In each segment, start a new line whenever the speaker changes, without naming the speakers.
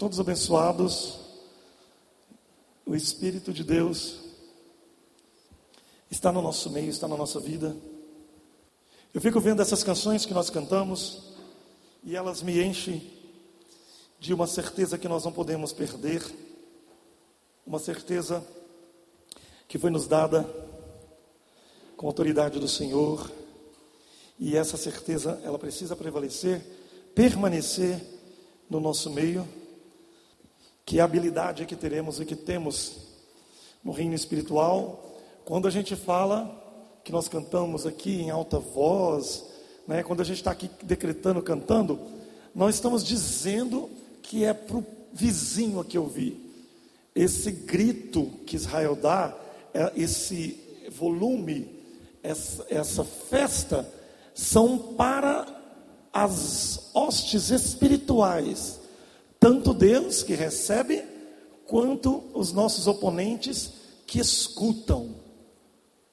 Todos abençoados. O Espírito de Deus está no nosso meio, está na nossa vida. Eu fico vendo essas canções que nós cantamos e elas me enchem de uma certeza que nós não podemos perder, uma certeza que foi nos dada com a autoridade do Senhor, e essa certeza ela precisa prevalecer, permanecer no nosso meio, que habilidade que teremos e que temos no reino espiritual, quando a gente fala que nós cantamos aqui em alta voz, né, quando a gente está aqui decretando, cantando, nós estamos dizendo que é para o vizinho aqui ouvir. Esse grito que Israel dá, é esse volume, essa, essa festa, são para as hostes espirituais, tanto Deus que recebe, quanto os nossos oponentes que escutam.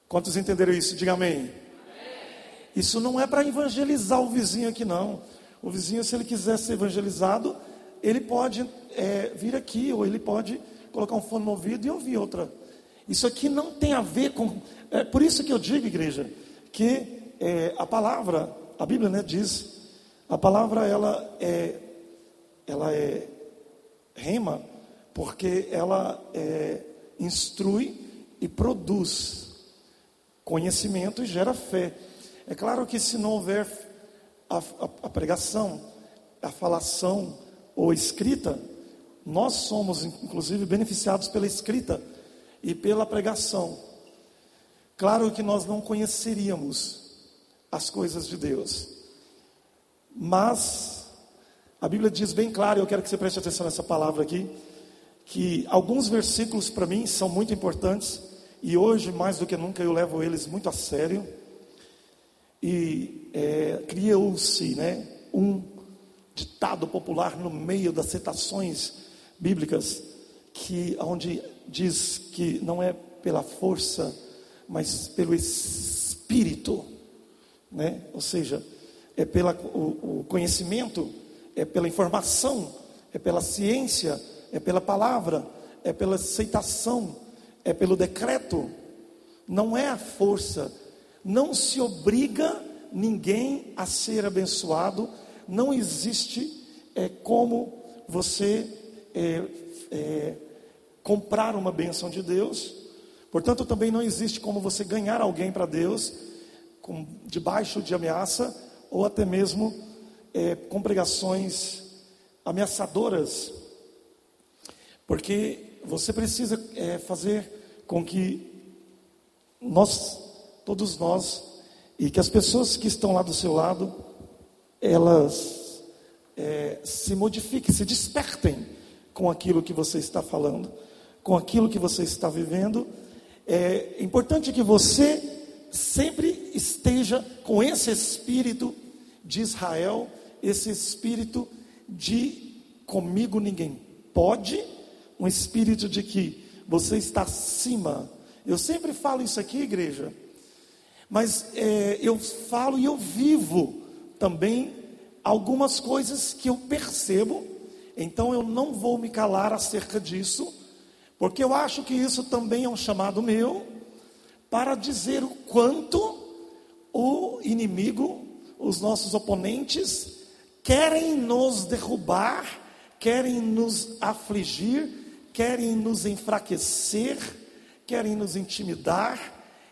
Quantos entenderam isso? Diga amém. Isso não é para evangelizar o vizinho aqui, não. O vizinho, se ele quiser ser evangelizado, ele pode é, vir aqui, ou ele pode colocar um fone no ouvido e ouvir outra. Isso aqui não tem a ver com. É por isso que eu digo, igreja, que é, a palavra, a Bíblia né, diz, a palavra ela é, ela é rema, porque ela é, instrui e produz conhecimento e gera fé. É claro que se não houver a, a, a pregação, a falação ou escrita, nós somos inclusive beneficiados pela escrita e pela pregação. Claro que nós não conheceríamos as coisas de Deus, mas a Bíblia diz bem claro, eu quero que você preste atenção nessa palavra aqui, que alguns versículos para mim são muito importantes e hoje, mais do que nunca, eu levo eles muito a sério. E é, criou-se né, um ditado popular no meio das citações bíblicas, que onde diz que não é pela força, mas pelo espírito, né? Ou seja, é pelo conhecimento, é pela informação, é pela ciência, é pela palavra, é pela aceitação é pelo decreto, não é a força. Não se obriga ninguém a ser abençoado, não existe é, como você é, é, comprar uma bênção de Deus, portanto, também não existe como você ganhar alguém para Deus com, debaixo de ameaça ou até mesmo é, com pregações ameaçadoras, porque você precisa é, fazer com que nós, todos nós, e que as pessoas que estão lá do seu lado, elas é, se modifiquem, se despertem com aquilo que você está falando, com aquilo que você está vivendo. É importante que você sempre esteja com esse espírito de Israel, esse espírito de comigo ninguém pode, um espírito de que você está acima. Eu sempre falo isso aqui, igreja, mas é, eu falo e eu vivo também algumas coisas que eu percebo, então eu não vou me calar acerca disso, porque eu acho que isso também é um chamado meu para dizer o quanto o inimigo, os nossos oponentes, querem nos derrubar, querem nos afligir, querem nos enfraquecer, querem nos intimidar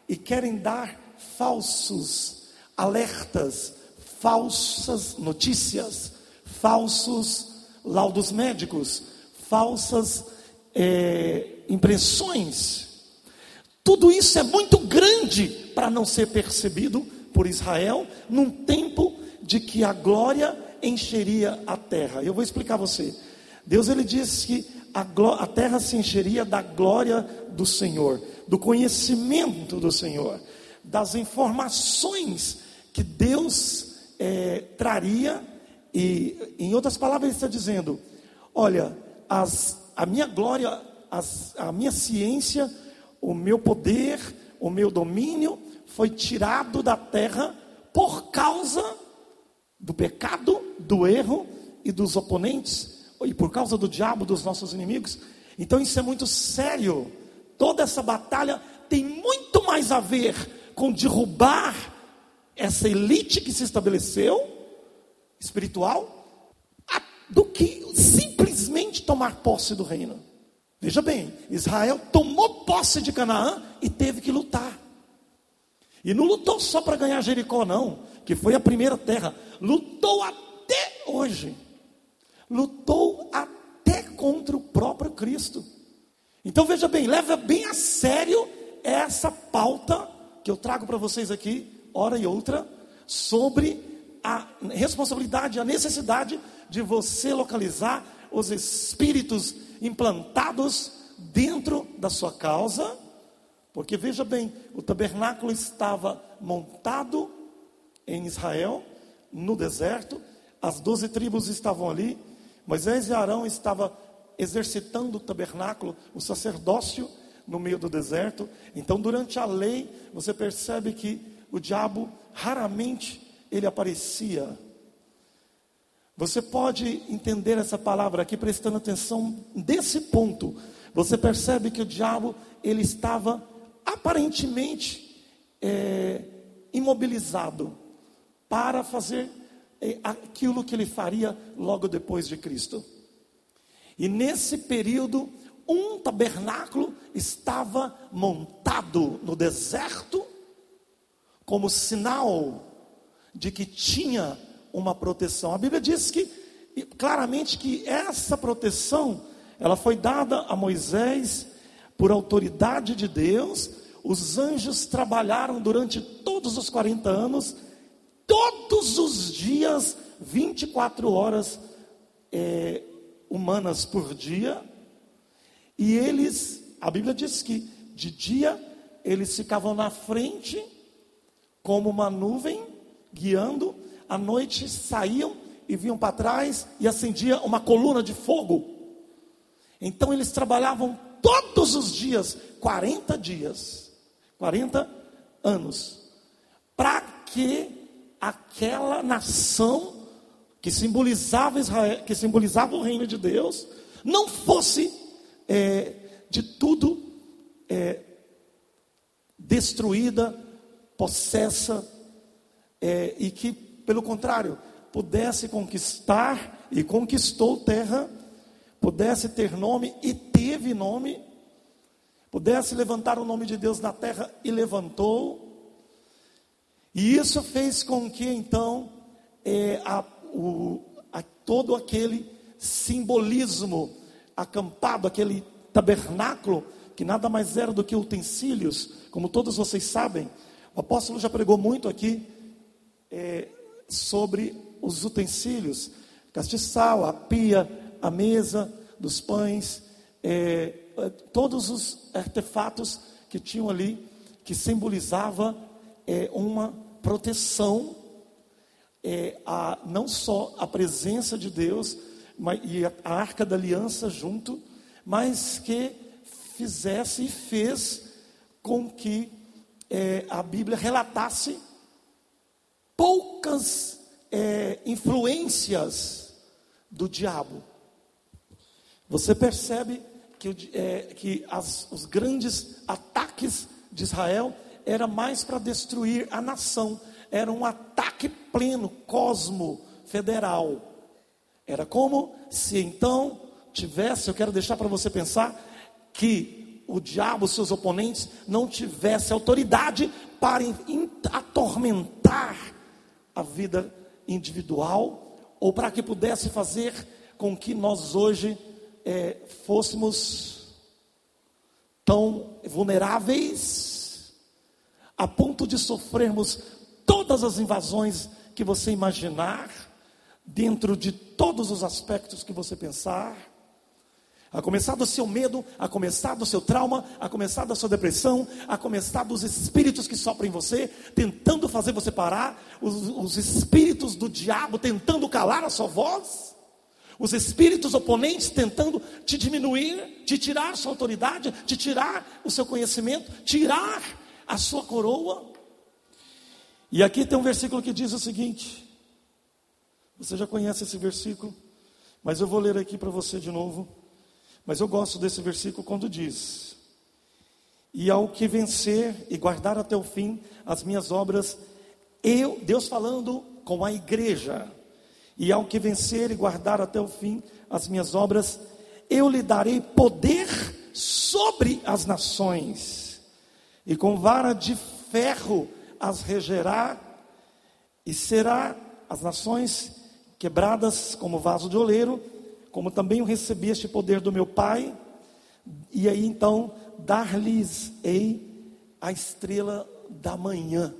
e querem dar falsos alertas, falsas notícias, falsos laudos médicos, falsas é, impressões. Tudo isso é muito grande para não ser percebido por Israel num tempo de que a glória encheria a terra. Eu vou explicar a você. Deus ele diz que a, a terra se encheria da glória do Senhor, do conhecimento do Senhor, das informações que Deus é, traria, e em outras palavras, ele está dizendo: olha, as, a minha glória, as, a minha ciência, o meu poder, o meu domínio foi tirado da terra por causa do pecado, do erro e dos oponentes e por causa do diabo, dos nossos inimigos. Então isso é muito sério. Toda essa batalha tem muito mais a ver com derrubar essa elite que se estabeleceu, espiritual, do que simplesmente tomar posse do reino. Veja bem, Israel tomou posse de Canaã e teve que lutar. E não lutou só para ganhar Jericó, não, que foi a primeira terra. Lutou até hoje. Lutou até contra o próprio Cristo. Então veja bem, leva bem a sério essa pauta que eu trago para vocês aqui, hora e outra, sobre a responsabilidade, a necessidade de você localizar os espíritos implantados dentro da sua causa, porque veja bem, o tabernáculo estava montado em Israel, no deserto, as doze tribos estavam ali, Moisés e Arão estavam exercitando o tabernáculo, o sacerdócio no meio do deserto. Então, durante a lei, você percebe que o diabo raramente ele aparecia. Você pode entender essa palavra aqui prestando atenção desse ponto. Você percebe que o diabo ele estava aparentemente é, imobilizado para fazer é, aquilo que ele faria logo depois de Cristo. E nesse período, um tabernáculo estava montado no deserto, como sinal de que tinha uma proteção. A Bíblia diz que claramente que essa proteção ela foi dada a Moisés por autoridade de Deus. Os anjos trabalharam durante todos os 40 anos, todos os dias, 24 horas é, humanas por dia, e eles, a Bíblia diz que de dia eles ficavam na frente, como uma nuvem, guiando, à noite saíam e vinham para trás e acendia uma coluna de fogo. Então eles trabalhavam todos os dias, 40 dias, 40 anos, para que aquela nação que simbolizava Israel, que simbolizava o reino de Deus, não fosse é, de tudo é, destruída, possessa, é, e que, pelo contrário, pudesse conquistar e conquistou terra, pudesse ter nome e teve nome, pudesse levantar o nome de Deus na terra e levantou, e isso fez com que então é, a o, a, todo aquele simbolismo acampado, aquele tabernáculo, que nada mais era do que utensílios, como todos vocês sabem. O apóstolo já pregou muito aqui é, sobre os utensílios, castiçal, a pia, a mesa dos pães, é, é, todos os artefatos que tinham ali, que simbolizava é, uma proteção é, a, não só a presença de Deus mas, e a, a arca da aliança junto, mas que fizesse e fez com que é, a Bíblia relatasse poucas é, influências do diabo. Você percebe que, é, que as, os grandes ataques de Israel era mais para destruir a nação, era um ataque pleno, cosmo, federal. Era como se então tivesse, eu quero deixar para você pensar, que o diabo, seus oponentes, não tivesse autoridade para atormentar a vida individual, ou para que pudesse fazer com que nós hoje é, fôssemos tão vulneráveis, a ponto de sofrermos todas as invasões que você imaginar, dentro de todos os aspectos que você pensar, a começar do seu medo, a começar do seu trauma, a começar da sua depressão, a começar dos espíritos que sopram em você, tentando fazer você parar, os, os espíritos do diabo tentando calar a sua voz, os espíritos oponentes tentando te diminuir, te tirar sua autoridade, te tirar o seu conhecimento, tirar a sua coroa. E aqui tem um versículo que diz o seguinte: você já conhece esse versículo? Mas eu vou ler aqui para você de novo. Mas eu gosto desse versículo quando diz: E ao que vencer e guardar até o fim as minhas obras, eu, Deus falando com a igreja, e ao que vencer e guardar até o fim as minhas obras, eu lhe darei poder sobre as nações, e com vara de ferro as regerá, e será as nações quebradas como vaso de oleiro, como também eu recebi este poder do meu Pai, e aí então dar-lhes-ei a estrela da manhã.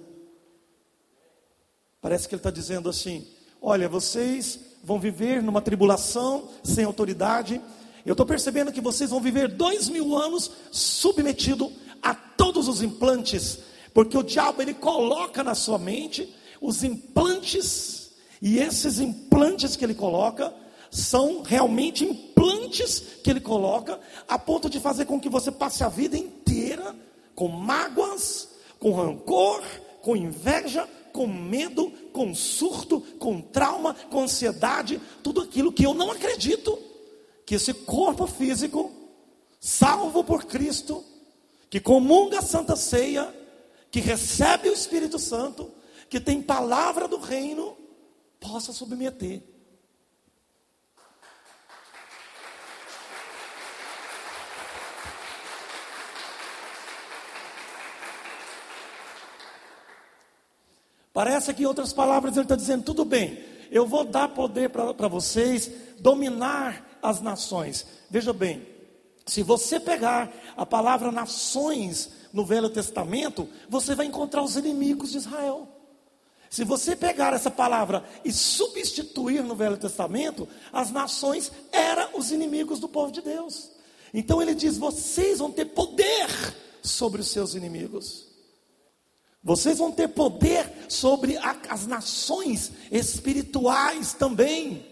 Parece que ele está dizendo assim: olha, vocês vão viver numa tribulação sem autoridade. Eu estou percebendo que vocês vão viver dois mil anos submetido a todos os implantes, porque o diabo ele coloca na sua mente os implantes e esses implantes que ele coloca são realmente implantes que ele coloca a ponto de fazer com que você passe a vida inteira com mágoas, com rancor, com inveja, com medo, com surto, com trauma, com ansiedade, tudo aquilo que eu não acredito que esse corpo físico, salvo por Cristo, que comunga a Santa Ceia, que recebe o Espírito Santo, que tem palavra do reino, possa submeter. Parece que em outras palavras ele está dizendo: tudo bem, eu vou dar poder para vocês dominar as nações. Veja bem, se você pegar a palavra nações no Velho Testamento, você vai encontrar os inimigos de Israel. Se você pegar essa palavra e substituir no Velho Testamento, as nações eram os inimigos do povo de Deus. Então ele diz: vocês vão ter poder sobre os seus inimigos. Vocês vão ter poder sobre a, as nações espirituais também.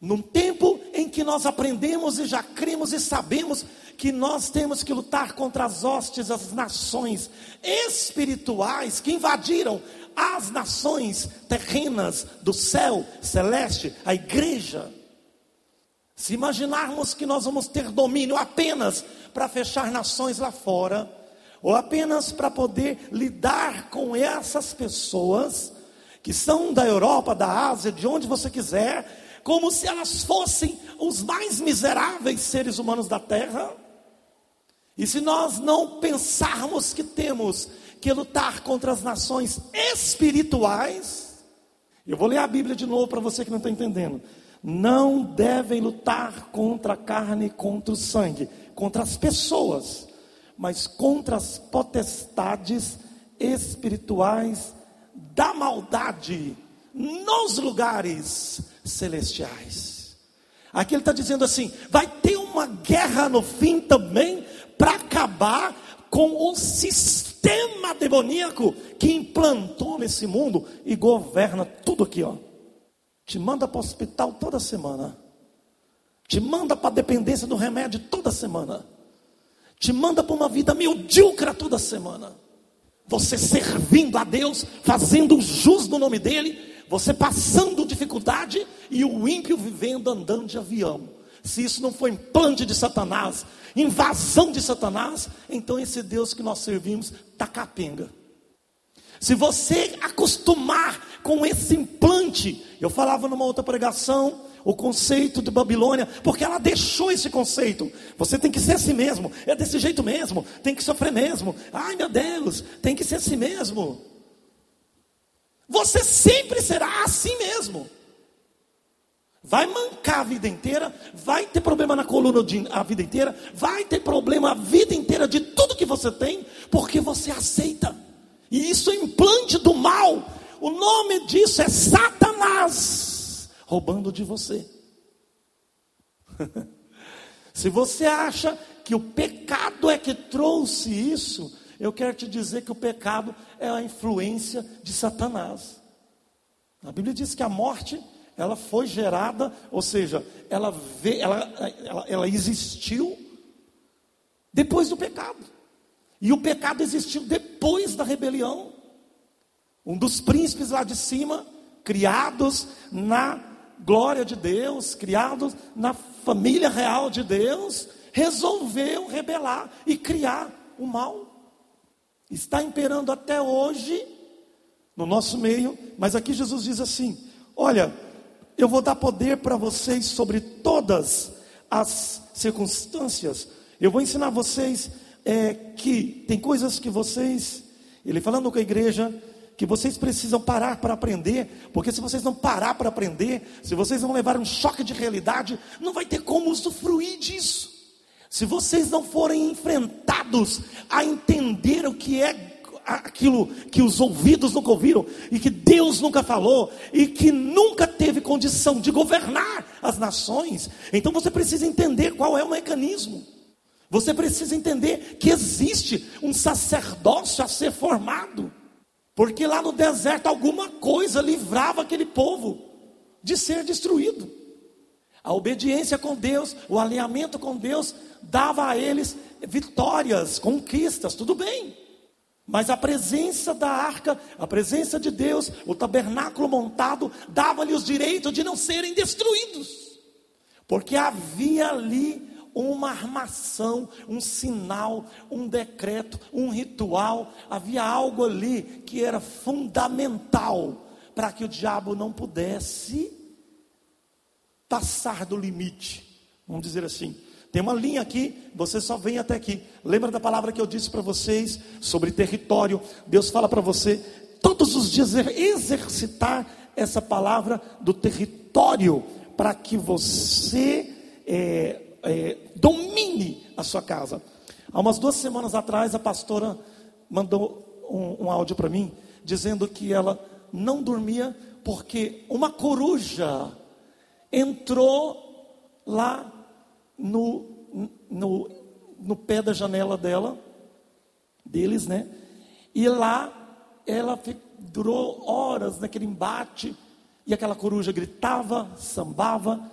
Num tempo em que nós aprendemos e já cremos e sabemos que nós temos que lutar contra as hostes, as nações espirituais que invadiram as nações terrenas do céu celeste, a igreja. Se imaginarmos que nós vamos ter domínio apenas para fechar nações lá fora, ou apenas para poder lidar com essas pessoas que são da Europa, da Ásia, de onde você quiser, como se elas fossem os mais miseráveis seres humanos da terra. E se nós não pensarmos que temos que lutar contra as nações espirituais, eu vou ler a Bíblia de novo para você que não está entendendo. Não devem lutar contra a carne, contra o sangue, contra as pessoas mas contra as potestades espirituais da maldade nos lugares celestiais. Aqui ele está dizendo assim: vai ter uma guerra no fim também para acabar com o sistema demoníaco que implantou nesse mundo e governa tudo aqui, ó. Te manda para o hospital toda semana. Te manda para a dependência do remédio toda semana te manda para uma vida medíocre toda semana. Você servindo a Deus, fazendo jus no nome dEle, você passando dificuldade e o ímpio vivendo andando de avião. Se isso não foi implante de Satanás, invasão de Satanás, então esse Deus que nós servimos está capenga. Se você acostumar com esse implante, eu falava numa outra pregação, o conceito de Babilônia, porque ela deixou esse conceito. Você tem que ser assim mesmo, é desse jeito mesmo, tem que sofrer mesmo. Ai meu Deus, tem que ser assim mesmo. Você sempre será assim mesmo. Vai mancar a vida inteira, vai ter problema na coluna a vida inteira, vai ter problema a vida inteira de tudo que você tem, porque você aceita. E isso é implante do mal. O nome disso é Satanás roubando de você. Se você acha que o pecado é que trouxe isso, eu quero te dizer que o pecado é a influência de Satanás. A Bíblia diz que a morte, ela foi gerada, ou seja, ela, vê, ela, ela, ela existiu depois do pecado. E o pecado existiu depois da rebelião. Um dos príncipes lá de cima, criados na glória de Deus, criado na família real de Deus, resolveu rebelar e criar o mal. Está imperando até hoje no nosso meio, mas aqui Jesus diz assim: Olha, eu vou dar poder para vocês sobre todas as circunstâncias. Eu vou ensinar vocês é, que tem coisas que vocês, ele falando com a igreja, que vocês precisam parar para aprender, porque se vocês não parar para aprender, se vocês não levar um choque de realidade, não vai ter como usufruir disso. Se vocês não forem enfrentados a entender o que é aquilo que os ouvidos nunca ouviram, e que Deus nunca falou, e que nunca teve condição de governar as nações, então você precisa entender qual é o mecanismo. Você precisa entender que existe um sacerdócio a ser formado. Porque lá no deserto alguma coisa livrava aquele povo de ser destruído. A obediência com Deus, o alinhamento com Deus, dava a eles vitórias, conquistas, tudo bem. Mas a presença da arca, a presença de Deus, o tabernáculo montado, dava-lhe os direitos de não serem destruídos. Porque havia ali uma armação, um sinal, um decreto, um ritual, havia algo ali que era fundamental para que o diabo não pudesse passar do limite. Vamos dizer assim. Tem uma linha aqui, você só vem até aqui. Lembra da palavra que eu disse para vocês sobre território? Deus fala para você todos os dias exercitar essa palavra do território para que você é, é, domine a sua casa. Há umas duas semanas atrás, a pastora mandou um, um áudio para mim, dizendo que ela não dormia porque uma coruja entrou lá no, no, no pé da janela dela, deles, né? E lá ela durou horas naquele embate, e aquela coruja gritava, sambava,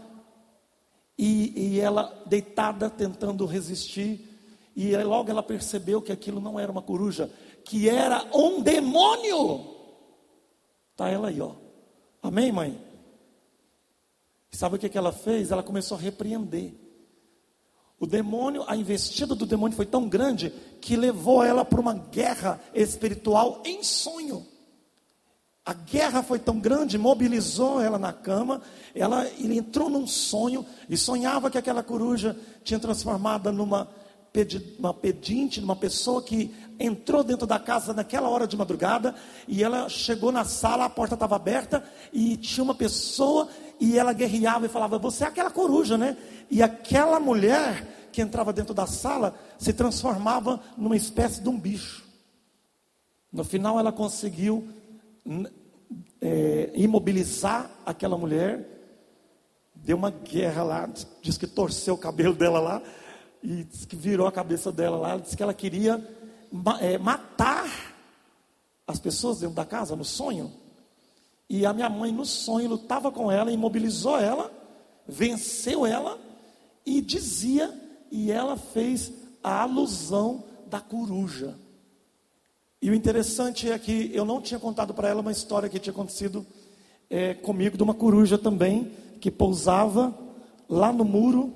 e, e ela deitada tentando resistir, e logo ela percebeu que aquilo não era uma coruja, que era um demônio. Tá ela aí, ó. Amém, mãe? Sabe o que, que ela fez? Ela começou a repreender. O demônio, a investida do demônio foi tão grande que levou ela para uma guerra espiritual em sonho. A guerra foi tão grande, mobilizou ela na cama, ela ele entrou num sonho e sonhava que aquela coruja tinha transformada numa uma pedinte, numa pessoa que entrou dentro da casa naquela hora de madrugada e ela chegou na sala, a porta estava aberta e tinha uma pessoa e ela guerreava e falava: Você é aquela coruja, né? E aquela mulher que entrava dentro da sala se transformava numa espécie de um bicho. No final, ela conseguiu é, imobilizar aquela mulher, deu uma guerra lá, diz que torceu o cabelo dela lá, e que virou a cabeça dela lá, disse que ela queria é, matar as pessoas dentro da casa, no sonho. E a minha mãe, no sonho, lutava com ela, imobilizou ela, venceu ela, e dizia, e ela fez a alusão da coruja. E o interessante é que eu não tinha contado para ela uma história que tinha acontecido é, comigo de uma coruja também, que pousava lá no muro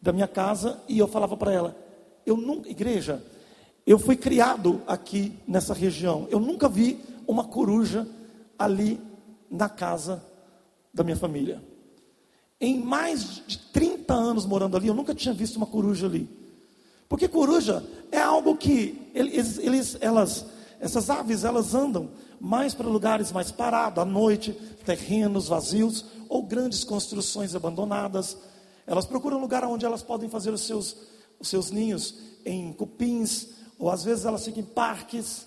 da minha casa e eu falava para ela: Eu nunca, igreja, eu fui criado aqui nessa região, eu nunca vi uma coruja ali na casa da minha família. Em mais de 30 anos morando ali, eu nunca tinha visto uma coruja ali. Porque coruja é algo que eles, eles, elas, essas aves, elas andam mais para lugares mais parados, à noite, terrenos vazios ou grandes construções abandonadas. Elas procuram lugar onde elas podem fazer os seus, os seus ninhos em cupins, ou às vezes elas ficam em parques,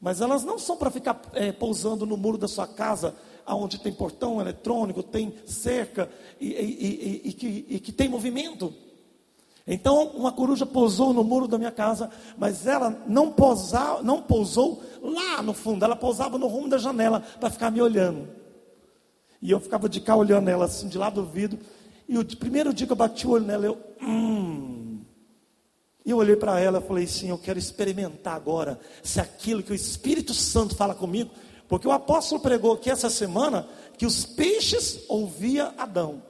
mas elas não são para ficar é, pousando no muro da sua casa, onde tem portão eletrônico, tem cerca e, e, e, e que, que tem movimento. Então, uma coruja pousou no muro da minha casa, mas ela não, pousava, não pousou lá no fundo, ela pousava no rumo da janela para ficar me olhando. E eu ficava de cá olhando ela assim, de lá do vidro. E o primeiro dia que eu bati o olho nela, eu. Hum. E eu olhei para ela e falei assim: Eu quero experimentar agora se aquilo que o Espírito Santo fala comigo Porque o apóstolo pregou aqui essa semana que os peixes ouvia Adão.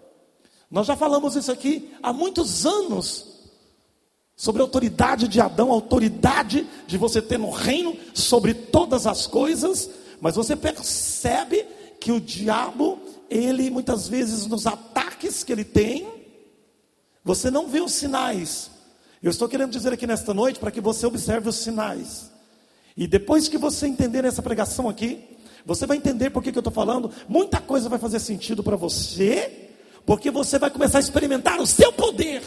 Nós já falamos isso aqui há muitos anos. Sobre a autoridade de Adão, a autoridade de você ter no reino sobre todas as coisas, mas você percebe que o diabo, ele muitas vezes nos ataques que ele tem, você não vê os sinais. Eu estou querendo dizer aqui nesta noite para que você observe os sinais. E depois que você entender essa pregação aqui, você vai entender por que, que eu estou falando. Muita coisa vai fazer sentido para você, porque você vai começar a experimentar o seu poder.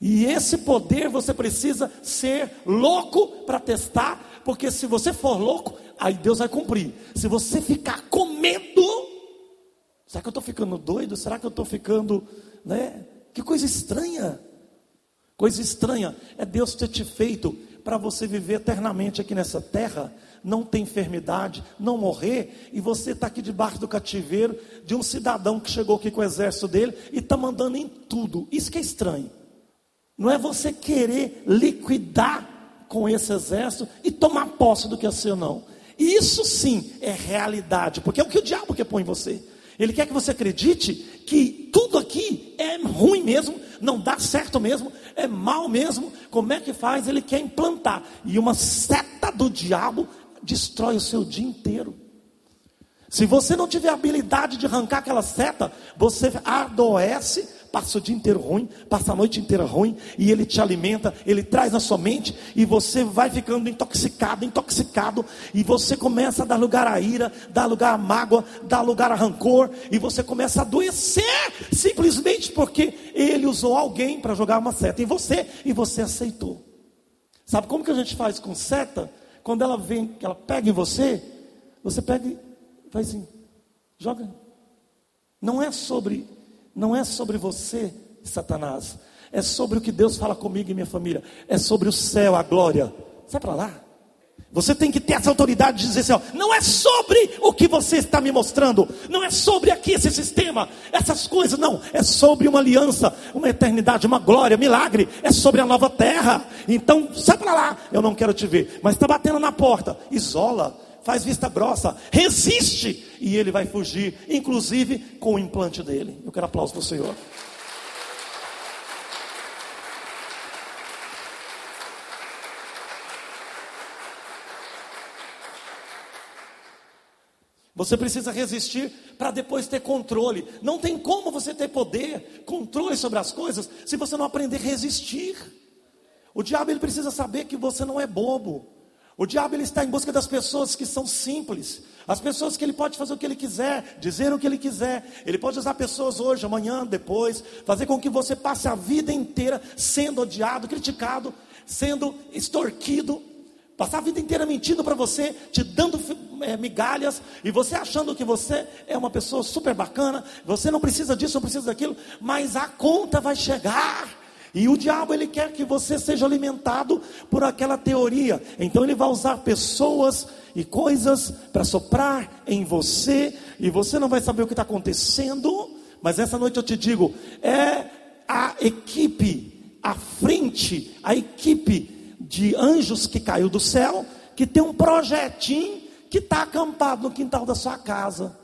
E esse poder você precisa ser louco para testar, porque se você for louco, aí Deus vai cumprir. Se você ficar com medo, será que eu estou ficando doido? Será que eu estou ficando, né? Que coisa estranha. Coisa estranha é Deus ter te feito para você viver eternamente aqui nessa terra, não ter enfermidade, não morrer, e você está aqui debaixo do cativeiro de um cidadão que chegou aqui com o exército dele e está mandando em tudo. Isso que é estranho. Não é você querer liquidar com esse exército e tomar posse do que é seu, não. Isso sim é realidade, porque é o que o diabo quer pôr em você. Ele quer que você acredite que tudo aqui é ruim mesmo, não dá certo mesmo, é mal mesmo. Como é que faz? Ele quer implantar. E uma seta do diabo destrói o seu dia inteiro. Se você não tiver habilidade de arrancar aquela seta, você adoece, passa o dia inteiro ruim, passa a noite inteira ruim, e ele te alimenta, ele traz na sua mente, e você vai ficando intoxicado, intoxicado, e você começa a dar lugar à ira, dar lugar à mágoa, dar lugar a rancor, e você começa a adoecer, simplesmente porque ele usou alguém para jogar uma seta em você, e você aceitou. Sabe como que a gente faz com seta? Quando ela vem, ela pega em você, você pega Faz assim, joga. Não é sobre, não é sobre você, Satanás. É sobre o que Deus fala comigo e minha família. É sobre o céu, a glória. Sai para lá. Você tem que ter essa autoridade de dizer assim: ó, não é sobre o que você está me mostrando, não é sobre aqui esse sistema, essas coisas, não, é sobre uma aliança, uma eternidade, uma glória, milagre, é sobre a nova terra. Então, sai para lá, eu não quero te ver, mas está batendo na porta, isola, faz vista grossa, resiste e ele vai fugir, inclusive com o implante dele. Eu quero aplauso para o Senhor. Você precisa resistir para depois ter controle. Não tem como você ter poder, controle sobre as coisas, se você não aprender a resistir. O diabo ele precisa saber que você não é bobo. O diabo ele está em busca das pessoas que são simples, as pessoas que ele pode fazer o que ele quiser, dizer o que ele quiser. Ele pode usar pessoas hoje, amanhã, depois, fazer com que você passe a vida inteira sendo odiado, criticado, sendo extorquido, passar a vida inteira mentindo para você, te dando é, migalhas e você achando que você é uma pessoa super bacana, você não precisa disso, não precisa daquilo, mas a conta vai chegar. E o diabo ele quer que você seja alimentado por aquela teoria. Então ele vai usar pessoas e coisas para soprar em você e você não vai saber o que está acontecendo. Mas essa noite eu te digo, é a equipe à frente, a equipe de anjos que caiu do céu, que tem um projetinho que está acampado no quintal da sua casa.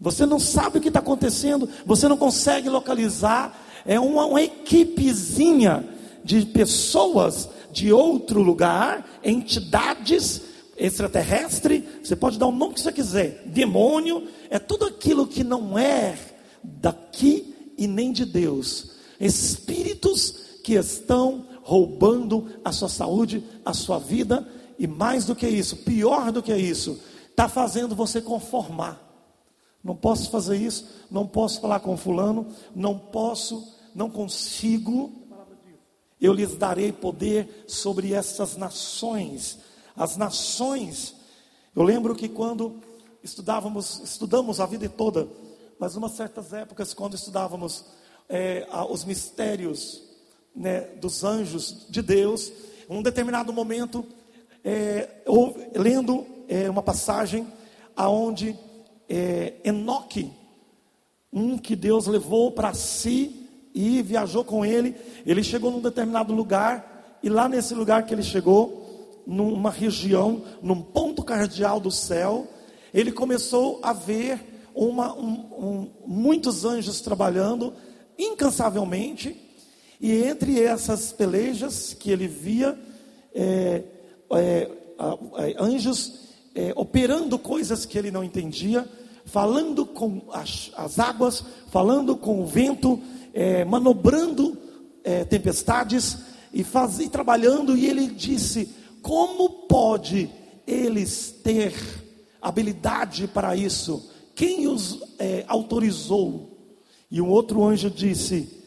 Você não sabe o que está acontecendo, você não consegue localizar, é uma, uma equipezinha de pessoas de outro lugar, entidades extraterrestre, você pode dar o nome que você quiser, demônio, é tudo aquilo que não é daqui e nem de Deus. Espíritos que estão roubando a sua saúde, a sua vida, e mais do que isso, pior do que isso, está fazendo você conformar. Não posso fazer isso, não posso falar com fulano, não posso, não consigo. Eu lhes darei poder sobre essas nações. As nações. Eu lembro que quando estudávamos, estudamos a vida toda, mas umas certas épocas quando estudávamos é, os mistérios né, dos anjos de Deus, em um determinado momento, é, eu, lendo é, uma passagem aonde é, Enoque, um que Deus levou para si e viajou com ele. Ele chegou num determinado lugar, e lá nesse lugar que ele chegou, numa região, num ponto cardeal do céu, ele começou a ver uma, um, um, muitos anjos trabalhando incansavelmente, e entre essas pelejas que ele via, é, é, é, anjos operando coisas que ele não entendia, falando com as, as águas, falando com o vento, manobrando tempestades e, faz, e trabalhando, e ele disse: Como pode eles ter habilidade para isso? Quem os é, autorizou? E um outro anjo disse: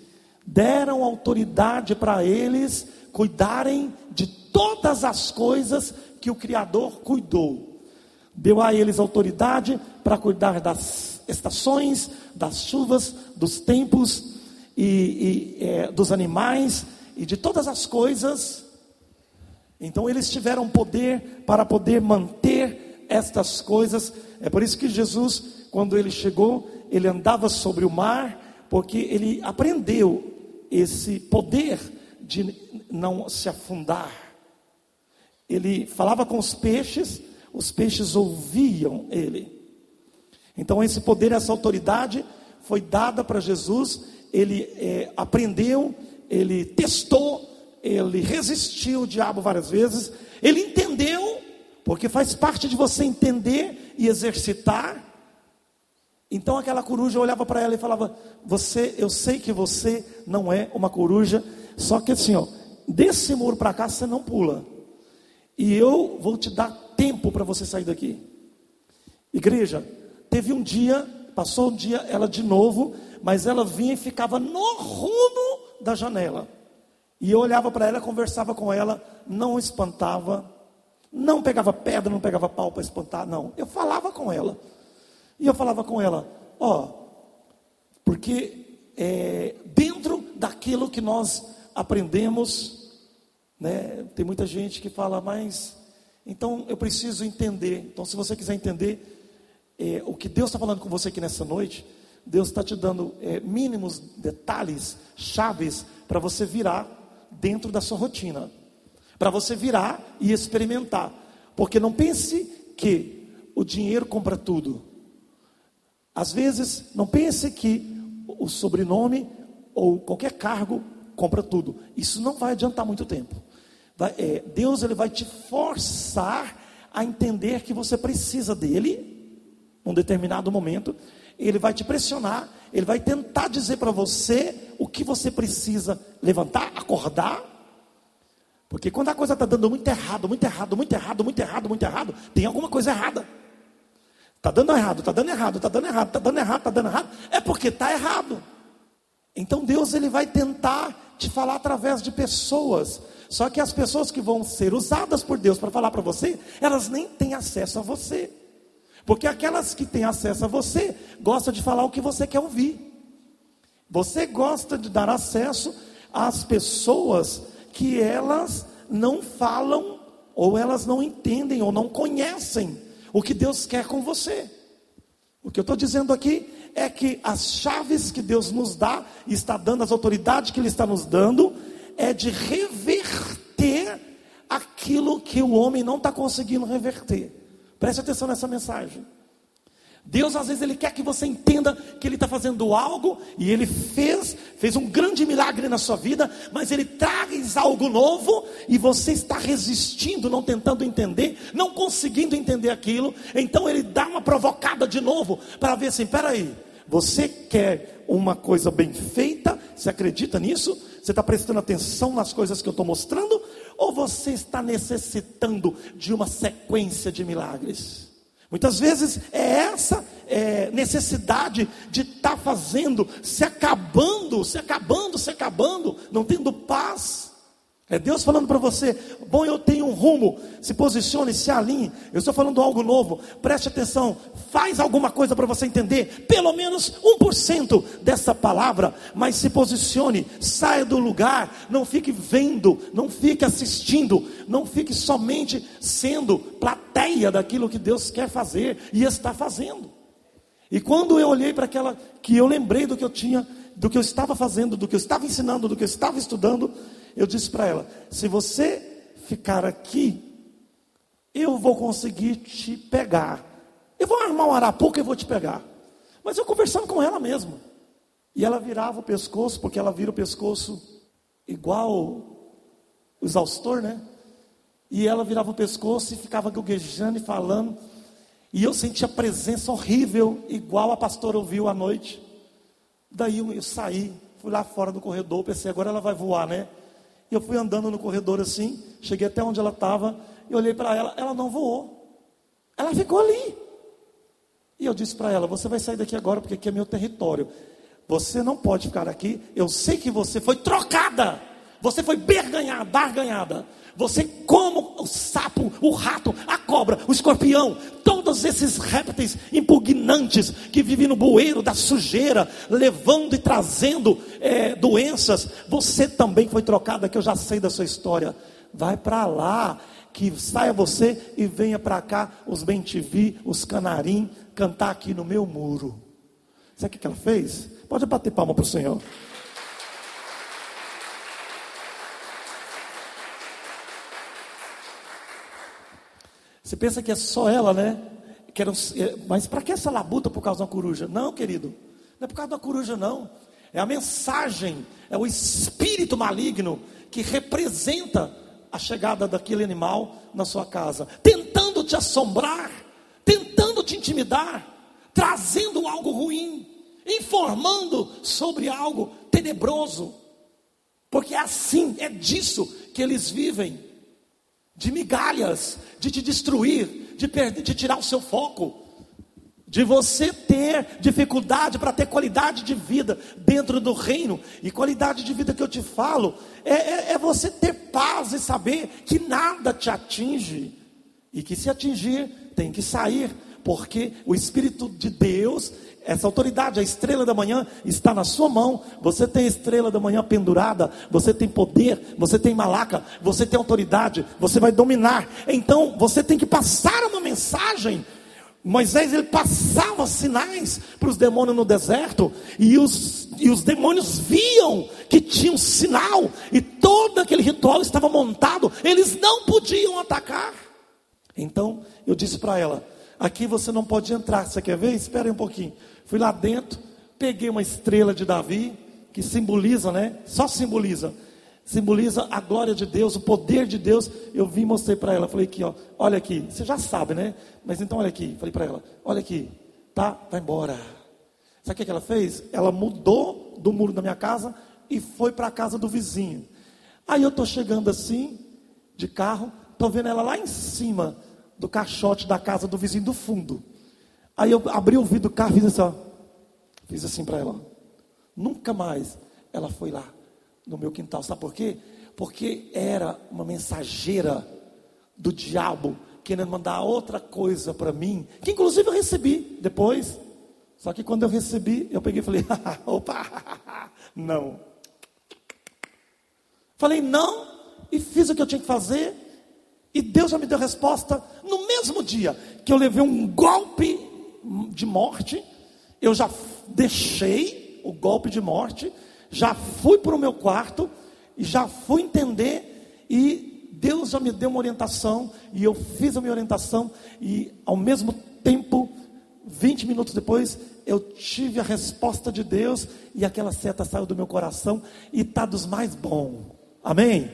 deram autoridade para eles cuidarem de todas as coisas que o Criador cuidou. Deu a eles autoridade para cuidar das estações, das chuvas, dos tempos e, e é, dos animais e de todas as coisas. Então eles tiveram poder para poder manter estas coisas. É por isso que Jesus quando ele chegou, ele andava sobre o mar, porque ele aprendeu esse poder de não se afundar. Ele falava com os peixes, os peixes ouviam ele. Então, esse poder, essa autoridade foi dada para Jesus. Ele é, aprendeu, ele testou, ele resistiu o diabo várias vezes. Ele entendeu, porque faz parte de você entender e exercitar. Então aquela coruja olhava para ela e falava: Você, eu sei que você não é uma coruja, só que assim, ó, desse muro para cá você não pula. E eu vou te dar tempo para você sair daqui. Igreja, teve um dia, passou um dia ela de novo, mas ela vinha e ficava no rumo da janela. E eu olhava para ela, conversava com ela, não espantava, não pegava pedra, não pegava pau para espantar, não. Eu falava com ela. E eu falava com ela: ó, porque é, dentro daquilo que nós aprendemos, né, tem muita gente que fala, mas então eu preciso entender. Então, se você quiser entender é, o que Deus está falando com você aqui nessa noite, Deus está te dando é, mínimos detalhes, chaves, para você virar dentro da sua rotina, para você virar e experimentar. Porque não pense que o dinheiro compra tudo. Às vezes, não pense que o sobrenome ou qualquer cargo compra tudo. Isso não vai adiantar muito tempo. Vai, é, Deus ele vai te forçar a entender que você precisa dele, num determinado momento. Ele vai te pressionar, ele vai tentar dizer para você o que você precisa levantar, acordar. Porque quando a coisa está dando muito errado, muito errado, muito errado, muito errado, muito errado, tem alguma coisa errada. Está dando errado, está dando errado, está dando errado, está dando errado, está dando errado. É porque está errado. Então Deus ele vai tentar te falar através de pessoas. Só que as pessoas que vão ser usadas por Deus para falar para você, elas nem têm acesso a você. Porque aquelas que têm acesso a você gostam de falar o que você quer ouvir. Você gosta de dar acesso às pessoas que elas não falam, ou elas não entendem, ou não conhecem o que Deus quer com você. O que eu estou dizendo aqui é que as chaves que Deus nos dá, está dando, as autoridades que Ele está nos dando, é de reverter aquilo que o homem não está conseguindo reverter. Preste atenção nessa mensagem. Deus às vezes ele quer que você entenda que ele está fazendo algo e ele fez, fez um grande milagre na sua vida, mas ele traz algo novo e você está resistindo, não tentando entender, não conseguindo entender aquilo. Então ele dá uma provocada de novo para ver assim, peraí, você quer uma coisa bem feita? Você acredita nisso? Você está prestando atenção nas coisas que eu estou mostrando? Ou você está necessitando de uma sequência de milagres? Muitas vezes é essa é, necessidade de estar tá fazendo, se acabando, se acabando, se acabando, não tendo paz. É Deus falando para você, bom, eu tenho um rumo, se posicione, se alinhe. Eu estou falando algo novo, preste atenção, faz alguma coisa para você entender, pelo menos 1% dessa palavra, mas se posicione, saia do lugar, não fique vendo, não fique assistindo, não fique somente sendo plateia daquilo que Deus quer fazer e está fazendo. E quando eu olhei para aquela, que eu lembrei do que eu tinha, do que eu estava fazendo, do que eu estava ensinando, do que eu estava estudando, eu disse para ela: se você ficar aqui, eu vou conseguir te pegar Eu vou armar um arapuca e vou te pegar. Mas eu conversando com ela mesmo. E ela virava o pescoço, porque ela vira o pescoço igual o exaustor, né? E ela virava o pescoço e ficava gaguejando e falando. E eu sentia presença horrível, igual a pastora ouviu à noite. Daí eu, eu saí, fui lá fora do corredor, pensei, agora ela vai voar, né? E eu fui andando no corredor assim, cheguei até onde ela estava, e olhei para ela, ela não voou. Ela ficou ali. E eu disse para ela: Você vai sair daqui agora, porque aqui é meu território. Você não pode ficar aqui. Eu sei que você foi trocada. Você foi berganhada, barganhada. Você, como o sapo, o rato, a cobra, o escorpião, todos esses répteis impugnantes que vivem no bueiro da sujeira, levando e trazendo é, doenças, você também foi trocada, que eu já sei da sua história. Vai para lá, que saia você e venha para cá os bem os canarim, cantar aqui no meu muro. Sabe o que ela fez? Pode bater palma para o Senhor. Você pensa que é só ela, né? É, mas para que essa labuta por causa uma coruja? Não, querido. Não é por causa da coruja, não. É a mensagem, é o espírito maligno que representa a chegada daquele animal na sua casa, tentando te assombrar, tentando te intimidar, trazendo algo ruim, informando sobre algo tenebroso. Porque é assim, é disso que eles vivem de migalhas, de te destruir, de, perder, de tirar o seu foco, de você ter dificuldade para ter qualidade de vida dentro do reino. E qualidade de vida que eu te falo é, é, é você ter paz e saber que nada te atinge, e que se atingir, tem que sair, porque o Espírito de Deus essa autoridade, a estrela da manhã está na sua mão. Você tem a estrela da manhã pendurada, você tem poder, você tem malaca, você tem autoridade, você vai dominar. Então você tem que passar uma mensagem. Moisés ele passava sinais para os demônios no deserto, e os, e os demônios viam que tinha um sinal, e todo aquele ritual estava montado, eles não podiam atacar. Então eu disse para ela: aqui você não pode entrar, você quer ver? Espere um pouquinho. Fui lá dentro, peguei uma estrela de Davi, que simboliza, né? Só simboliza. Simboliza a glória de Deus, o poder de Deus. Eu vim e mostrei para ela. Falei aqui, ó, olha aqui. Você já sabe, né? Mas então olha aqui. Falei para ela, olha aqui. Tá? Vai embora. Sabe o que ela fez? Ela mudou do muro da minha casa e foi para a casa do vizinho. Aí eu estou chegando assim, de carro, estou vendo ela lá em cima do caixote da casa do vizinho do fundo. Aí eu abri o vidro do carro e fiz assim, ó. Fiz assim para ela. Nunca mais ela foi lá no meu quintal. Sabe por quê? Porque era uma mensageira do diabo querendo mandar outra coisa para mim, que inclusive eu recebi depois. Só que quando eu recebi, eu peguei e falei: opa, não. Falei não, e fiz o que eu tinha que fazer, e Deus já me deu resposta no mesmo dia que eu levei um golpe de morte, eu já deixei o golpe de morte, já fui para o meu quarto e já fui entender e Deus já me deu uma orientação e eu fiz a minha orientação e ao mesmo tempo, 20 minutos depois, eu tive a resposta de Deus e aquela seta saiu do meu coração e está dos mais bons. Amém?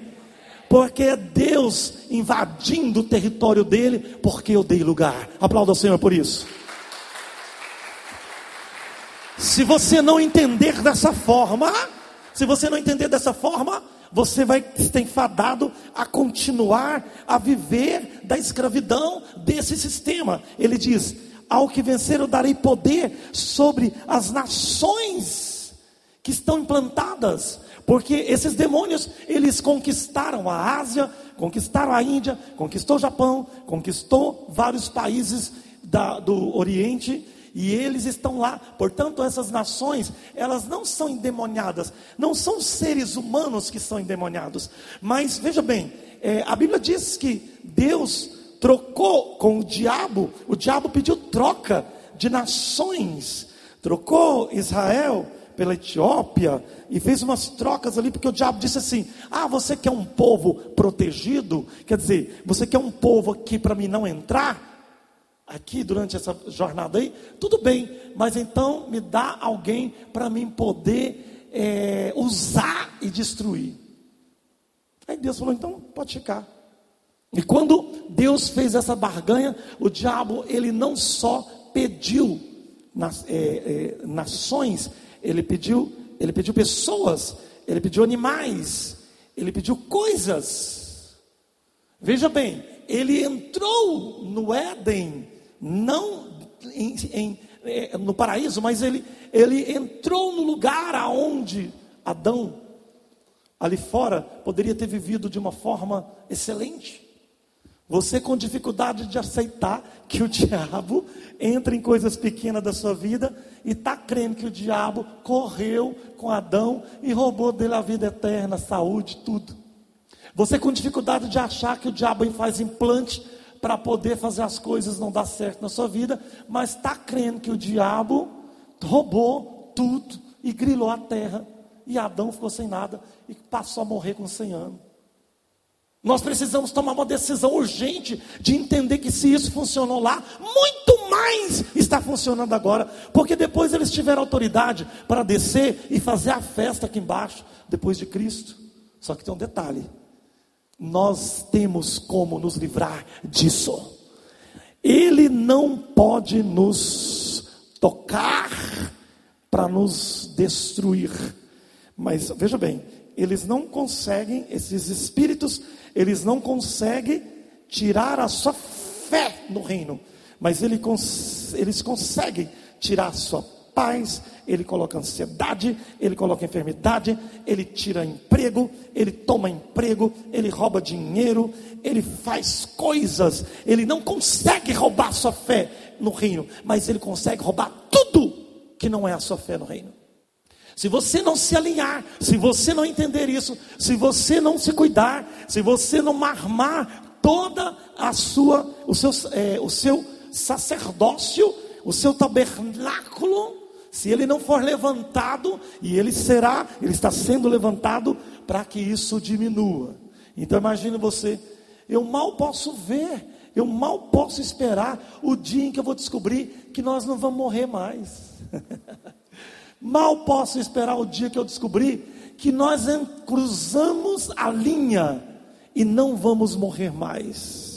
Porque é Deus invadindo o território dele, porque eu dei lugar. Aplauda o Senhor por isso. Se você não entender dessa forma, se você não entender dessa forma, você vai estar enfadado a continuar a viver da escravidão desse sistema. Ele diz: Ao que vencer, eu darei poder sobre as nações que estão implantadas, porque esses demônios, eles conquistaram a Ásia, conquistaram a Índia, conquistou o Japão, conquistou vários países da, do Oriente e eles estão lá. Portanto, essas nações, elas não são endemoniadas, não são seres humanos que são endemoniados. Mas veja bem, é, a Bíblia diz que Deus trocou com o diabo, o diabo pediu troca de nações, trocou Israel pela Etiópia e fez umas trocas ali, porque o diabo disse assim: Ah, você quer um povo protegido? Quer dizer, você quer um povo aqui para mim não entrar? Aqui durante essa jornada aí, tudo bem, mas então me dá alguém para mim poder é, usar e destruir. Aí Deus falou: então pode ficar. E quando Deus fez essa barganha, o diabo ele não só pediu nas, é, é, nações, ele pediu, ele pediu pessoas, ele pediu animais, ele pediu coisas. Veja bem, ele entrou no Éden, não em, em, é, no paraíso, mas ele, ele entrou no lugar aonde Adão, ali fora, poderia ter vivido de uma forma excelente. Você com dificuldade de aceitar que o diabo entra em coisas pequenas da sua vida e está crendo que o diabo correu com Adão e roubou dele a vida eterna, saúde, tudo. Você com dificuldade de achar que o diabo faz implante para poder fazer as coisas não dar certo na sua vida, mas está crendo que o diabo roubou tudo e grilou a terra e Adão ficou sem nada e passou a morrer com 100 anos. Nós precisamos tomar uma decisão urgente de entender que se isso funcionou lá, muito mais está funcionando agora, porque depois eles tiveram autoridade para descer e fazer a festa aqui embaixo, depois de Cristo. Só que tem um detalhe: nós temos como nos livrar disso. Ele não pode nos tocar para nos destruir. Mas veja bem, eles não conseguem, esses espíritos eles não conseguem tirar a sua fé no reino, mas eles conseguem tirar a sua paz, ele coloca ansiedade, ele coloca enfermidade, ele tira emprego, ele toma emprego, ele rouba dinheiro, ele faz coisas, ele não consegue roubar sua fé no reino, mas ele consegue roubar tudo que não é a sua fé no reino. Se você não se alinhar, se você não entender isso, se você não se cuidar, se você não marmar toda a sua, o seu, é, o seu sacerdócio, o seu tabernáculo, se ele não for levantado, e ele será, ele está sendo levantado para que isso diminua. Então imagine você, eu mal posso ver, eu mal posso esperar o dia em que eu vou descobrir que nós não vamos morrer mais. Mal posso esperar o dia que eu descobrir que nós cruzamos a linha e não vamos morrer mais.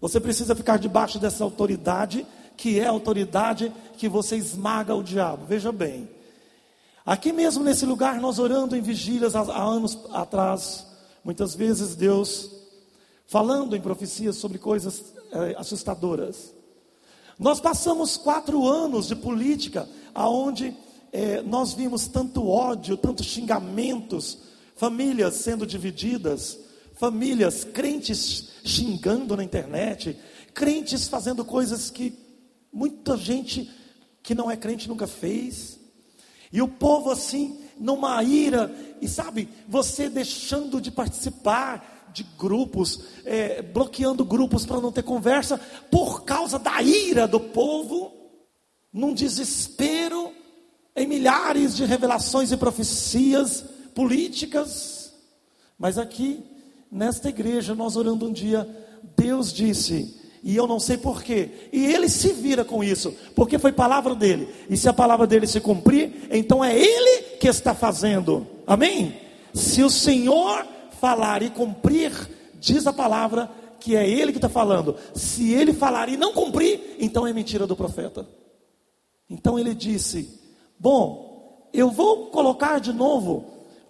Você precisa ficar debaixo dessa autoridade, que é a autoridade que você esmaga o diabo. Veja bem, Aqui mesmo nesse lugar, nós orando em vigílias há, há anos atrás, muitas vezes Deus falando em profecias sobre coisas é, assustadoras. Nós passamos quatro anos de política, aonde é, nós vimos tanto ódio, tantos xingamentos, famílias sendo divididas, famílias, crentes xingando na internet, crentes fazendo coisas que muita gente que não é crente nunca fez. E o povo assim, numa ira, e sabe, você deixando de participar de grupos, é, bloqueando grupos para não ter conversa, por causa da ira do povo, num desespero, em milhares de revelações e profecias políticas. Mas aqui, nesta igreja, nós orando um dia, Deus disse: e eu não sei porquê. E ele se vira com isso, porque foi palavra dele. E se a palavra dele se cumprir, então é ele que está fazendo. Amém? Se o Senhor falar e cumprir, diz a palavra que é ele que está falando. Se ele falar e não cumprir, então é mentira do profeta. Então ele disse: Bom, eu vou colocar de novo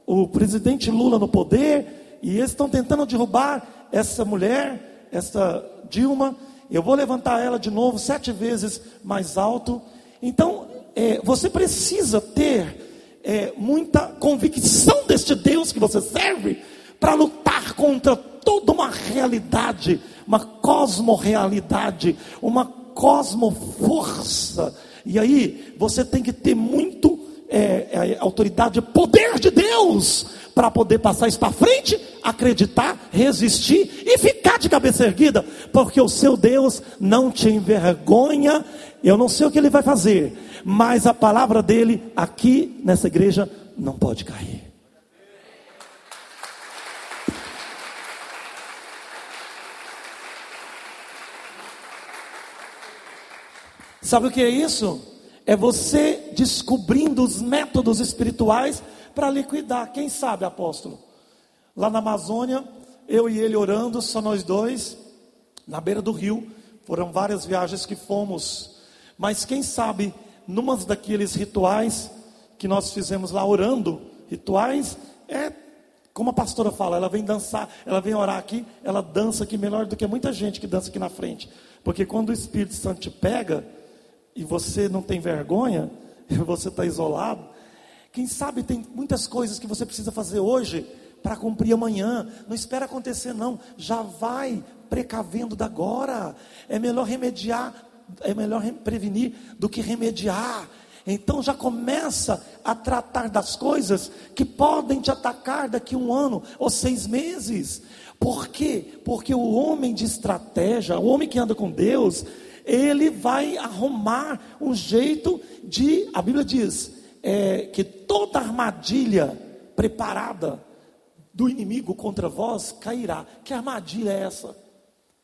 o presidente Lula no poder, e eles estão tentando derrubar essa mulher, essa Dilma, eu vou levantar ela de novo sete vezes mais alto. Então, é, você precisa ter é, muita convicção deste Deus que você serve para lutar contra toda uma realidade, uma cosmorrealidade, uma cosmoforça. E aí, você tem que ter muito é, é autoridade, poder de Deus, para poder passar isso para frente, acreditar, resistir e ficar ficar de cabeça erguida, porque o seu Deus não te envergonha. Eu não sei o que ele vai fazer, mas a palavra dele aqui nessa igreja não pode cair. Sabe o que é isso? É você descobrindo os métodos espirituais para liquidar. Quem sabe, apóstolo? Lá na Amazônia, eu e ele orando, só nós dois, na beira do rio. Foram várias viagens que fomos. Mas quem sabe, numa daqueles rituais que nós fizemos lá orando, rituais é como a pastora fala, ela vem dançar, ela vem orar aqui, ela dança aqui melhor do que muita gente que dança aqui na frente. Porque quando o Espírito Santo te pega, e você não tem vergonha, você está isolado, quem sabe tem muitas coisas que você precisa fazer hoje para cumprir amanhã. Não espera acontecer, não. Já vai precavendo da agora. É melhor remediar, é melhor prevenir do que remediar. Então já começa a tratar das coisas que podem te atacar daqui um ano ou seis meses. Por quê? Porque o homem de estratégia, o homem que anda com Deus, ele vai arrumar um jeito de, a Bíblia diz, é, que toda armadilha preparada do inimigo contra vós cairá. Que armadilha é essa?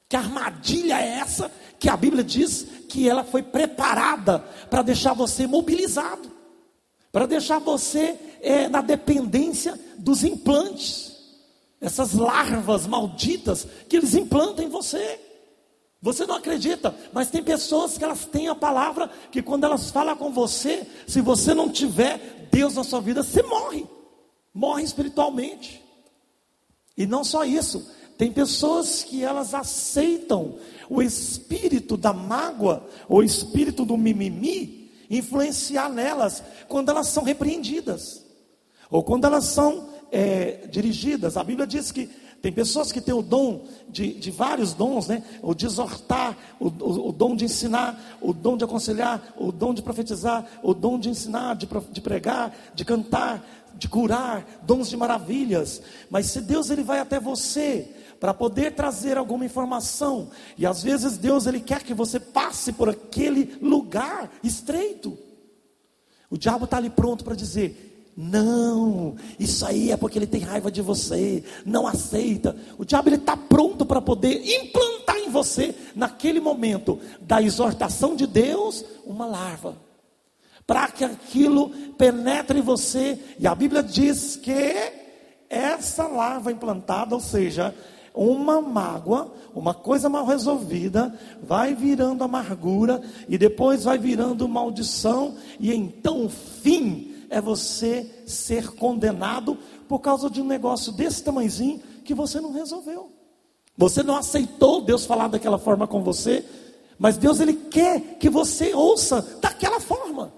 Que armadilha é essa que a Bíblia diz que ela foi preparada para deixar você mobilizado, para deixar você é, na dependência dos implantes, essas larvas malditas que eles implantam em você. Você não acredita, mas tem pessoas que elas têm a palavra que quando elas falam com você, se você não tiver Deus na sua vida, você morre. Morre espiritualmente. E não só isso, tem pessoas que elas aceitam o espírito da mágoa, o espírito do mimimi, influenciar nelas quando elas são repreendidas, ou quando elas são é, dirigidas. A Bíblia diz que tem pessoas que têm o dom de, de vários dons, né? O de exortar, o, o, o, dom de ensinar, o dom de aconselhar, o dom de profetizar, o dom de ensinar, de, de pregar, de cantar, de curar, dons de maravilhas. Mas se Deus ele vai até você para poder trazer alguma informação, e às vezes Deus ele quer que você passe por aquele lugar estreito. O diabo está ali pronto para dizer: não, isso aí é porque ele tem raiva de você, não aceita. O diabo ele está pronto para poder implantar em você, naquele momento da exortação de Deus, uma larva, para que aquilo penetre em você. E a Bíblia diz que essa larva implantada, ou seja, uma mágoa, uma coisa mal resolvida, vai virando amargura e depois vai virando maldição, e então o fim é você ser condenado por causa de um negócio desse tamanhozinho que você não resolveu. Você não aceitou Deus falar daquela forma com você, mas Deus ele quer que você ouça daquela forma.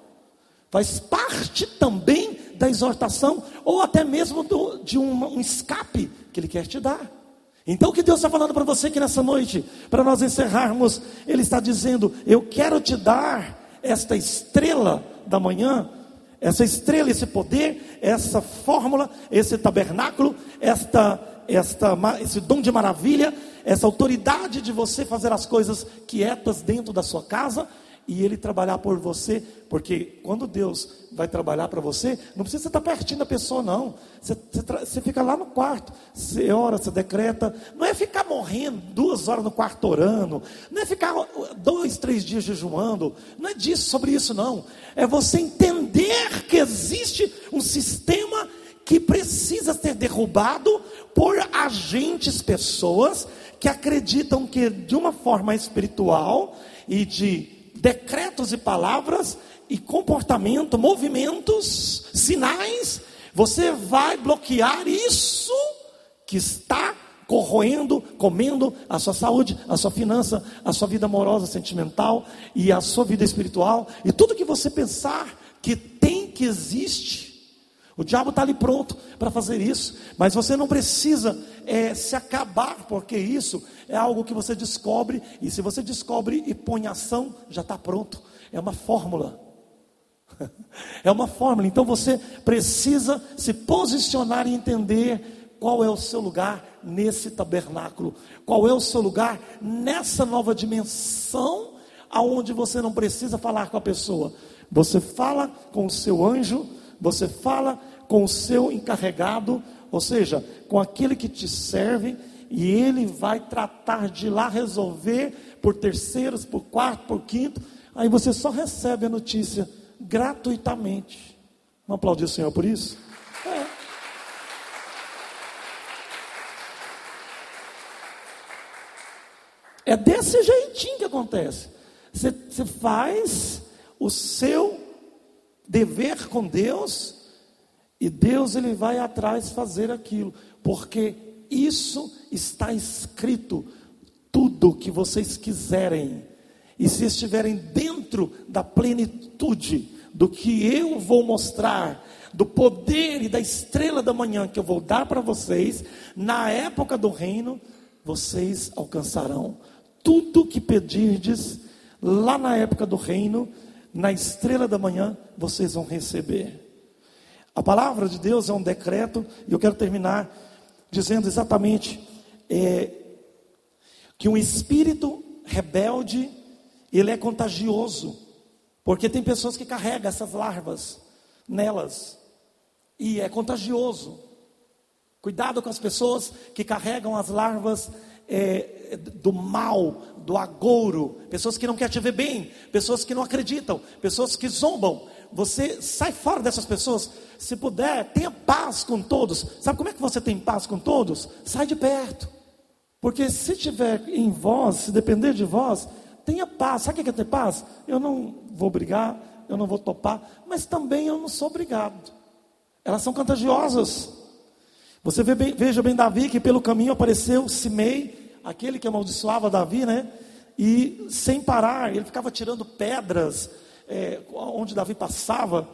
Faz parte também da exortação ou até mesmo do, de um, um escape que ele quer te dar. Então o que Deus está falando para você aqui nessa noite, para nós encerrarmos, Ele está dizendo: Eu quero te dar esta estrela da manhã essa estrela, esse poder, essa fórmula, esse tabernáculo, esta, esta, esse dom de maravilha, essa autoridade de você fazer as coisas quietas dentro da sua casa e Ele trabalhar por você, porque quando Deus vai trabalhar para você, não precisa estar pertinho da pessoa, não. Você, você, você, fica lá no quarto, você ora, você decreta. Não é ficar morrendo duas horas no quarto orando, não é ficar dois, três dias jejuando, não é disso sobre isso, não. É você entender que existe um sistema que precisa ser derrubado por agentes, pessoas que acreditam que de uma forma espiritual e de decretos e palavras e comportamento, movimentos, sinais, você vai bloquear isso que está corroendo, comendo a sua saúde, a sua finança, a sua vida amorosa, sentimental e a sua vida espiritual e tudo que você pensar que tem que existe. O diabo está ali pronto para fazer isso, mas você não precisa é, se acabar, porque isso é algo que você descobre, e se você descobre e põe ação, já está pronto. É uma fórmula. É uma fórmula. Então você precisa se posicionar e entender qual é o seu lugar nesse tabernáculo, qual é o seu lugar nessa nova dimensão, aonde você não precisa falar com a pessoa, você fala com o seu anjo, você fala com o seu encarregado, ou seja, com aquele que te serve, e ele vai tratar de lá resolver por terceiros, por quarto, por quinto, aí você só recebe a notícia gratuitamente. Vamos aplaudir o Senhor por isso? É. É desse jeitinho que acontece. Você, você faz o seu dever com Deus e Deus ele vai atrás fazer aquilo, porque isso está escrito tudo que vocês quiserem. E se estiverem dentro da plenitude do que eu vou mostrar, do poder e da estrela da manhã que eu vou dar para vocês, na época do reino, vocês alcançarão tudo que pedirdes lá na época do reino, na estrela da manhã, vocês vão receber. A palavra de Deus é um decreto, e eu quero terminar dizendo exatamente é, que um espírito rebelde, ele é contagioso, porque tem pessoas que carregam essas larvas nelas, e é contagioso. Cuidado com as pessoas que carregam as larvas é, do mal, do agouro, pessoas que não querem te ver bem, pessoas que não acreditam, pessoas que zombam. Você sai fora dessas pessoas. Se puder, tenha paz com todos. Sabe como é que você tem paz com todos? Sai de perto. Porque se tiver em vós, se depender de vós, tenha paz. Sabe o que é ter paz? Eu não vou brigar, eu não vou topar, mas também eu não sou obrigado. Elas são contagiosas. Você vê bem, veja bem Davi que pelo caminho apareceu Simei, aquele que amaldiçoava Davi, né? E sem parar, ele ficava tirando pedras é, onde Davi passava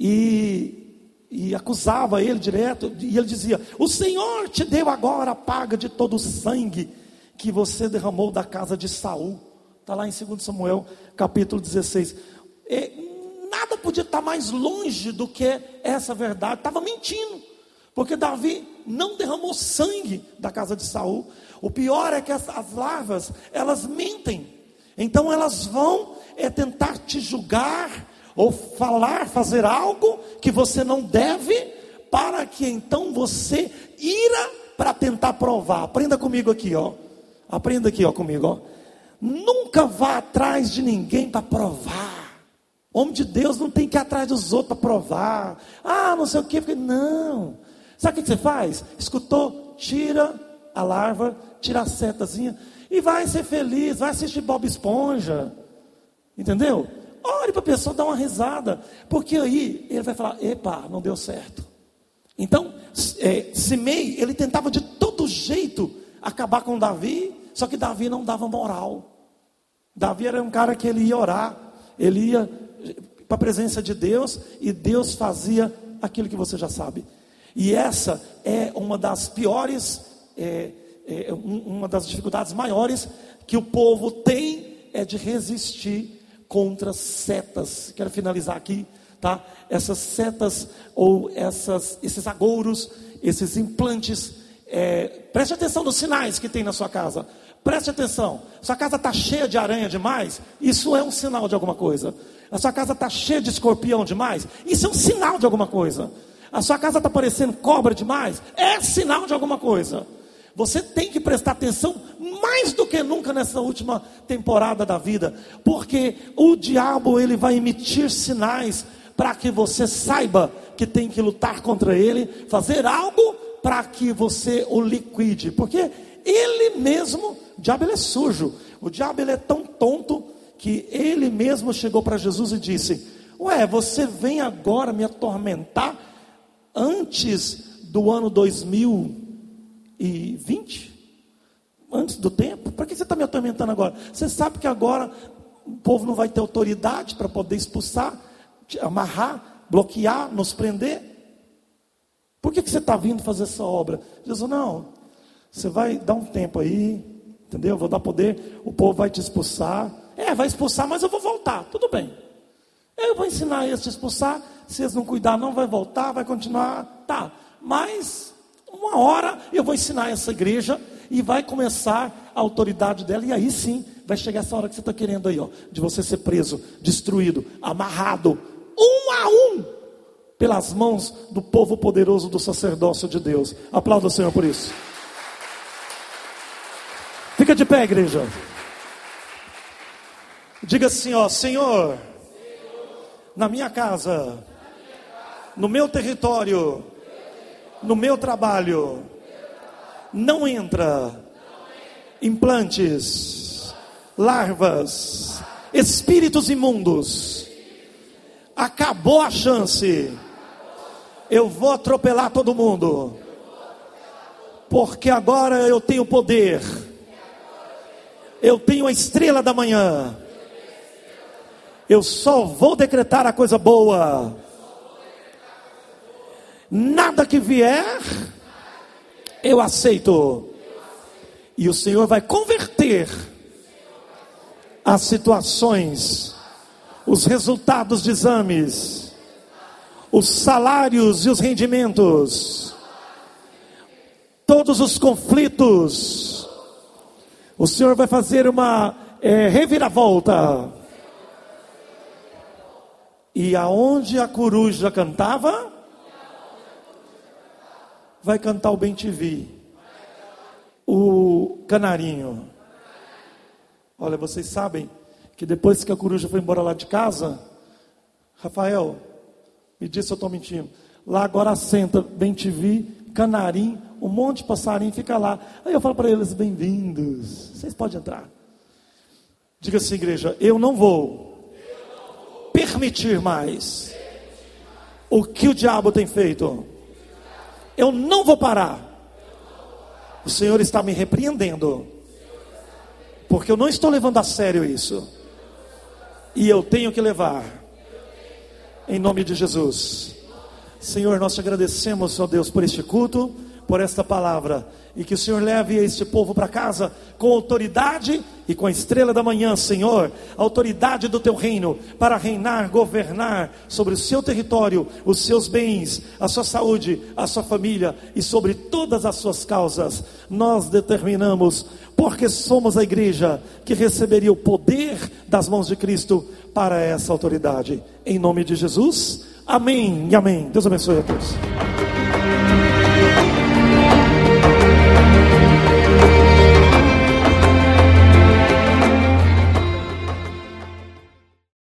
e, e acusava ele direto. E ele dizia: O Senhor te deu agora a paga de todo o sangue que você derramou da casa de Saul. Está lá em 2 Samuel, capítulo 16. É, nada podia estar mais longe do que essa verdade. Estava mentindo. Porque Davi não derramou sangue da casa de Saul. O pior é que as, as larvas, elas mentem. Então elas vão é tentar te julgar ou falar, fazer algo que você não deve, para que então você ira para tentar provar. Aprenda comigo aqui, ó. Aprenda aqui, ó, comigo, ó. Nunca vá atrás de ninguém para provar. Homem de Deus não tem que ir atrás dos outros para provar. Ah, não sei o que. Não. Sabe o que você faz? Escutou? Tira a larva, tira a setazinha e vai ser feliz, vai assistir Bob Esponja. Entendeu? Ore para a pessoa dar uma risada, porque aí ele vai falar: epa, não deu certo. Então, é, Simei, ele tentava de todo jeito acabar com Davi, só que Davi não dava moral. Davi era um cara que ele ia orar, ele ia para a presença de Deus e Deus fazia aquilo que você já sabe. E essa é uma das piores, é, é, uma das dificuldades maiores que o povo tem é de resistir contra setas. Quero finalizar aqui, tá? Essas setas ou essas, esses agouros, esses implantes. É, preste atenção nos sinais que tem na sua casa. Preste atenção. Sua casa está cheia de aranha demais. Isso é um sinal de alguma coisa. A sua casa está cheia de escorpião demais. Isso é um sinal de alguma coisa a sua casa está parecendo cobra demais, é sinal de alguma coisa. Você tem que prestar atenção mais do que nunca nessa última temporada da vida, porque o diabo ele vai emitir sinais para que você saiba que tem que lutar contra ele, fazer algo para que você o liquide, porque ele mesmo, o diabo ele é sujo, o diabo ele é tão tonto que ele mesmo chegou para Jesus e disse: Ué, você vem agora me atormentar antes do ano 2020? Antes do tempo? Para que você está me atormentando agora? Você sabe que agora o povo não vai ter autoridade para poder expulsar, amarrar, bloquear, nos prender? Por que, que você está vindo fazer essa obra? Jesus, não, você vai dar um tempo aí, entendeu? Vou dar poder, o povo vai te expulsar. É, vai expulsar, mas eu vou voltar, tudo bem. Eu vou ensinar eles a te expulsar, se eles não cuidar, não vai voltar, vai continuar. Tá, mas Uma hora eu vou ensinar essa igreja e vai começar a autoridade dela, e aí sim vai chegar essa hora que você está querendo aí, ó, de você ser preso, destruído, amarrado, um a um, pelas mãos do povo poderoso do sacerdócio de Deus. Aplauda o Senhor por isso. Fica de pé, igreja. Diga assim, ó, Senhor, na minha casa, no meu território, no meu trabalho, não entra implantes, larvas, espíritos imundos. Acabou a chance. Eu vou atropelar todo mundo. Porque agora eu tenho poder. Eu tenho a estrela da manhã. Eu só vou decretar a coisa boa. Nada que vier eu aceito. E o Senhor vai converter as situações, os resultados de exames, os salários e os rendimentos, todos os conflitos. O Senhor vai fazer uma é, reviravolta. E aonde a coruja cantava, vai cantar o Bem Te Vi. O canarinho. Olha, vocês sabem que depois que a coruja foi embora lá de casa, Rafael, me disse se eu estou mentindo. Lá agora senta Bem Te Vi, canarinho, um monte de passarinho fica lá. Aí eu falo para eles: bem-vindos, vocês podem entrar. Diga assim, igreja: eu não vou permitir mais o que o diabo tem feito eu não vou parar. O Senhor está me repreendendo. Porque eu não estou levando a sério isso. E eu tenho que levar. Em nome de Jesus. Senhor, nós te agradecemos, ó Deus, por este culto, por esta palavra e que o Senhor leve este povo para casa com autoridade e com a estrela da manhã, Senhor, autoridade do teu reino para reinar, governar sobre o seu território, os seus bens, a sua saúde, a sua família e sobre todas as suas causas. Nós determinamos, porque somos a igreja que receberia o poder das mãos de Cristo para essa autoridade. Em nome de Jesus, amém e amém. Deus abençoe a todos.